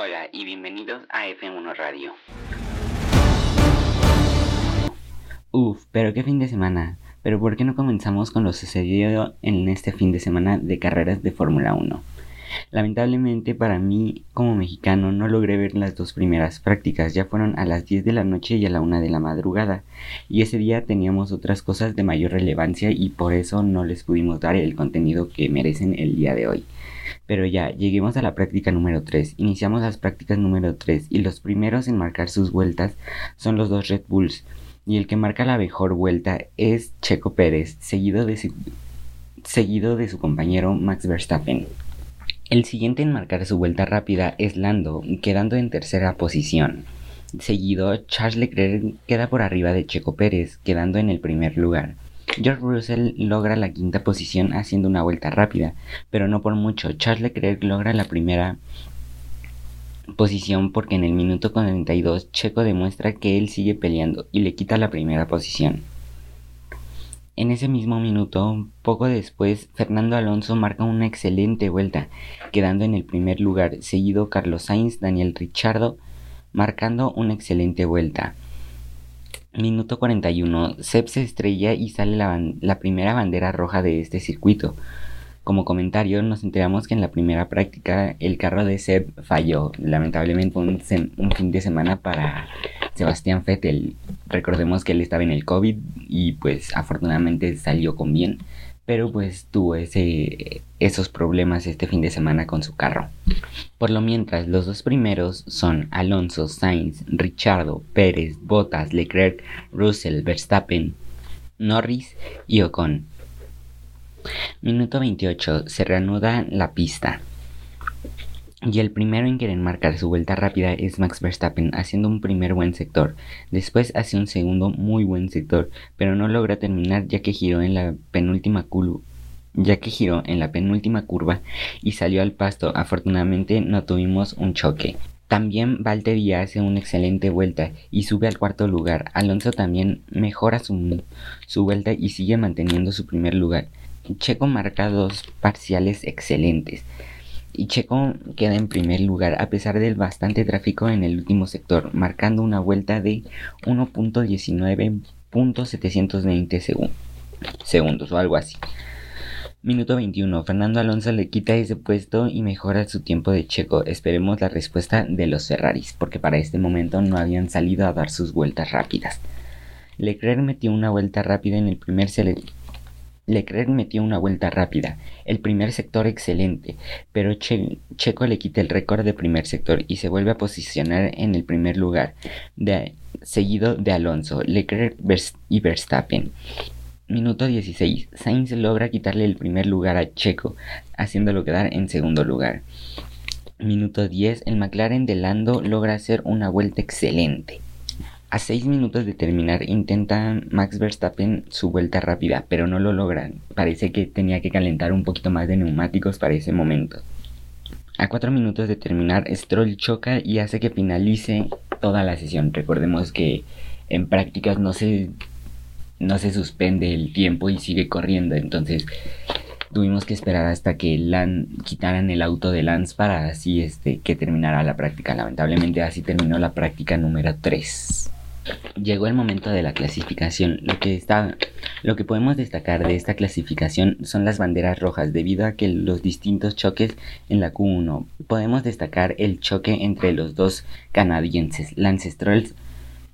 Hola y bienvenidos a F1 Radio. Uf, pero qué fin de semana. Pero ¿por qué no comenzamos con lo sucedido en este fin de semana de carreras de Fórmula 1? Lamentablemente para mí como mexicano no logré ver las dos primeras prácticas, ya fueron a las 10 de la noche y a la 1 de la madrugada, y ese día teníamos otras cosas de mayor relevancia y por eso no les pudimos dar el contenido que merecen el día de hoy. Pero ya, lleguemos a la práctica número 3. Iniciamos las prácticas número 3 y los primeros en marcar sus vueltas son los dos Red Bulls. Y el que marca la mejor vuelta es Checo Pérez, seguido de su, seguido de su compañero Max Verstappen. El siguiente en marcar su vuelta rápida es Lando, quedando en tercera posición. Seguido, Charles Leclerc queda por arriba de Checo Pérez, quedando en el primer lugar. George Russell logra la quinta posición haciendo una vuelta rápida, pero no por mucho. Charles Leclerc logra la primera posición porque en el minuto 42 Checo demuestra que él sigue peleando y le quita la primera posición. En ese mismo minuto, poco después, Fernando Alonso marca una excelente vuelta, quedando en el primer lugar, seguido Carlos Sainz, Daniel Ricciardo, marcando una excelente vuelta. Minuto 41. Seb se estrella y sale la, primera bandera roja de este circuito. Como comentario, nos enteramos que en la primera práctica el carro de Seb falló. Lamentablemente un fin de semana para Sebastián Vettel. Recordemos que él estaba en el COVID y pues afortunadamente salió con bien pero pues tuvo ese, esos problemas este fin de semana con su carro. Por lo mientras, los dos primeros son Alonso, Sainz, Richardo, Pérez, Bottas, Leclerc, Russell, Verstappen, Norris y Ocon. Minuto 28. Se reanuda la pista. Y el primero en querer marcar su vuelta rápida es Max Verstappen, haciendo un primer buen sector. Después hace un segundo muy buen sector, pero no logra terminar ya que giró en la penúltima curva ya que giró en la penúltima curva y salió al pasto. Afortunadamente no tuvimos un choque. También Valtteri hace una excelente vuelta y sube al cuarto lugar. Alonso también mejora su, su vuelta y sigue manteniendo su primer lugar. Checo marca dos parciales excelentes y Checo queda en primer lugar a pesar del bastante tráfico en el último sector, marcando una vuelta de 1.19.720 segundos o algo así. Minuto 21. Fernando Alonso le quita ese puesto y mejora su tiempo de Checo. Esperemos la respuesta de los Ferraris, porque para este momento no habían salido a dar sus vueltas rápidas. Leclerc metió una vuelta rápida en el primer Leclerc metió una vuelta rápida, el primer sector excelente, pero Checo le quita el récord de primer sector y se vuelve a posicionar en el primer lugar, seguido de Alonso, Leclerc y Verstappen. Minuto 16. Sainz logra quitarle el primer lugar a Checo, haciéndolo quedar en segundo lugar. Minuto 10. El McLaren de Lando logra hacer una vuelta excelente. A 6 minutos de terminar intenta Max Verstappen su vuelta rápida, pero no lo logran. Parece que tenía que calentar un poquito más de neumáticos para ese momento. A 4 minutos de terminar, Stroll choca y hace que finalice toda la sesión. Recordemos que en prácticas no se, no se suspende el tiempo y sigue corriendo, entonces tuvimos que esperar hasta que Lan quitaran el auto de Lance para así este que terminara la práctica. Lamentablemente así terminó la práctica número 3. Llegó el momento de la clasificación. Lo que está, lo que podemos destacar de esta clasificación son las banderas rojas, debido a que los distintos choques en la Q1. Podemos destacar el choque entre los dos canadienses, Lance Stroll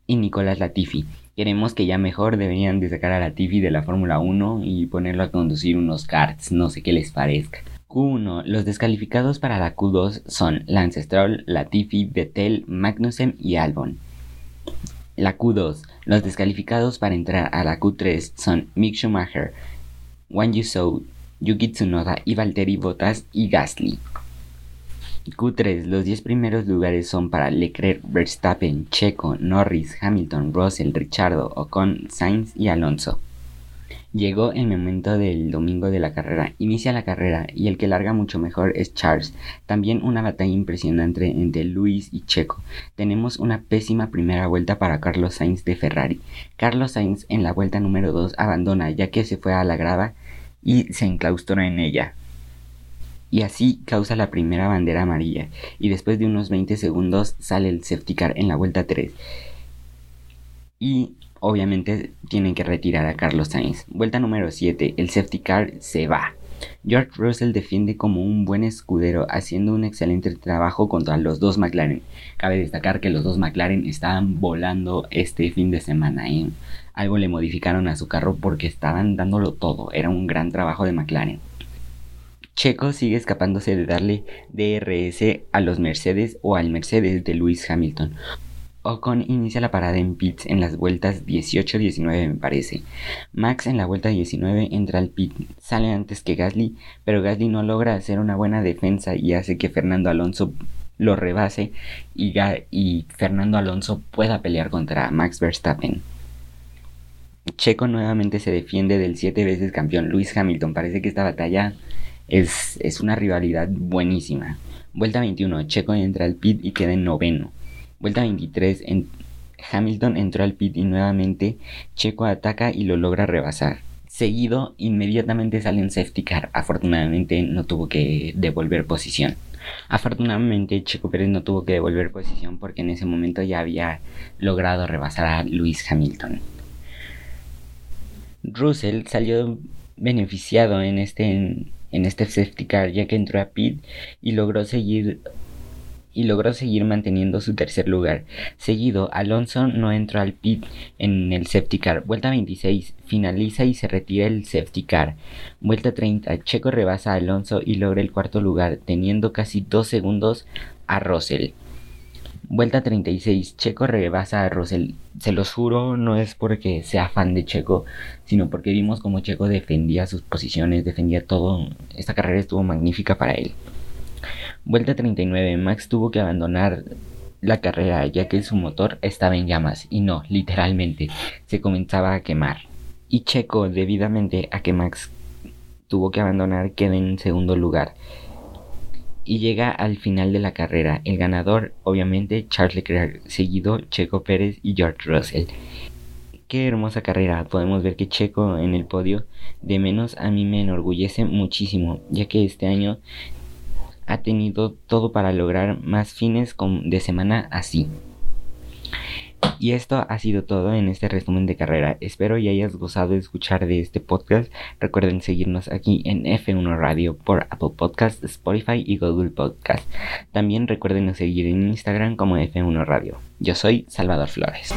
y Nicolás Latifi. Queremos que ya mejor deberían de sacar a Latifi de la Fórmula 1 y ponerlo a conducir unos karts, no sé qué les parezca. Q1. Los descalificados para la Q2 son Lance Stroll, Latifi, Vettel, Magnussen y Albon. La Q2. Los descalificados para entrar a la Q3 son Mick Schumacher, Wang Yusou, Yuki Tsunoda y Valtteri Bottas y Gasly. Q3. Los 10 primeros lugares son para Leclerc, Verstappen, Checo, Norris, Hamilton, Russell, Richardo, Ocon, Sainz y Alonso. Llegó el momento del domingo de la carrera. Inicia la carrera y el que larga mucho mejor es Charles. También una batalla impresionante entre Luis y Checo. Tenemos una pésima primera vuelta para Carlos Sainz de Ferrari. Carlos Sainz en la vuelta número 2 abandona ya que se fue a la grava y se enclaustró en ella. y así causa la primera bandera amarilla y después de unos 20 segundos sale el safety car en la vuelta 3 y obviamente tienen que retirar a Carlos Sainz. Vuelta número 7, el safety car se va. George Russell defiende como un buen escudero, haciendo un excelente trabajo contra los dos McLaren. Cabe destacar que los dos McLaren estaban volando este fin de semana. ¿eh? Algo le modificaron a su carro porque estaban dándolo todo. Era un gran trabajo de McLaren. Checo sigue escapándose de darle DRS a los Mercedes o al Mercedes de Lewis Hamilton. Ocon inicia la parada en pits en las vueltas 18-19 me parece. Max en la vuelta 19 entra al pit, sale antes que Gasly, pero Gasly no logra hacer una buena defensa y hace que Fernando Alonso lo rebase y, Fernando Alonso pueda pelear contra Max Verstappen. Checo nuevamente se defiende del siete veces campeón Luis Hamilton. Parece que esta batalla es, es una rivalidad buenísima. Vuelta 21, Checo entra al pit y queda en noveno. Vuelta 23, en Hamilton entró al pit y nuevamente Checo ataca y lo logra rebasar. Seguido, inmediatamente sale un safety car. Afortunadamente no tuvo que devolver posición. Afortunadamente Checo Pérez no tuvo que devolver posición porque en ese momento ya había logrado rebasar a Lewis Hamilton. Russell salió beneficiado en este, en este safety car ya que entró a pit y logró seguir y logró seguir manteniendo su tercer lugar. Seguido, Alonso no entró al pit en el safety car. Vuelta 26, finaliza y se retira el safety car. Vuelta 30, Checo rebasa a Alonso y logra el cuarto lugar, teniendo casi dos segundos a Russell. Vuelta 36, Checo rebasa a Russell. Se los juro, no es porque sea fan de Checo, sino porque vimos como Checo defendía sus posiciones, defendía todo. Esta carrera estuvo magnífica para él. Vuelta 39, Max tuvo que abandonar la carrera ya que su motor estaba en llamas y no, literalmente, se comenzaba a quemar. Y Checo, debidamente a que Max tuvo que abandonar, queda en segundo lugar. Y llega al final de la carrera. El ganador, obviamente, Charles Leclerc, seguido Checo Pérez y George Russell. Qué hermosa carrera. Podemos ver que Checo en el podio de menos a mí me enorgullece muchísimo, ya que este año ha tenido todo para lograr más fines de semana así. Y esto ha sido todo en este resumen de carrera. Espero y hayas gozado de escuchar de este podcast. Recuerden seguirnos aquí en F1 Radio por Apple Podcast, Spotify y Google Podcast. También recuerden seguir en Instagram como F1 Radio. Yo soy Salvador Flores.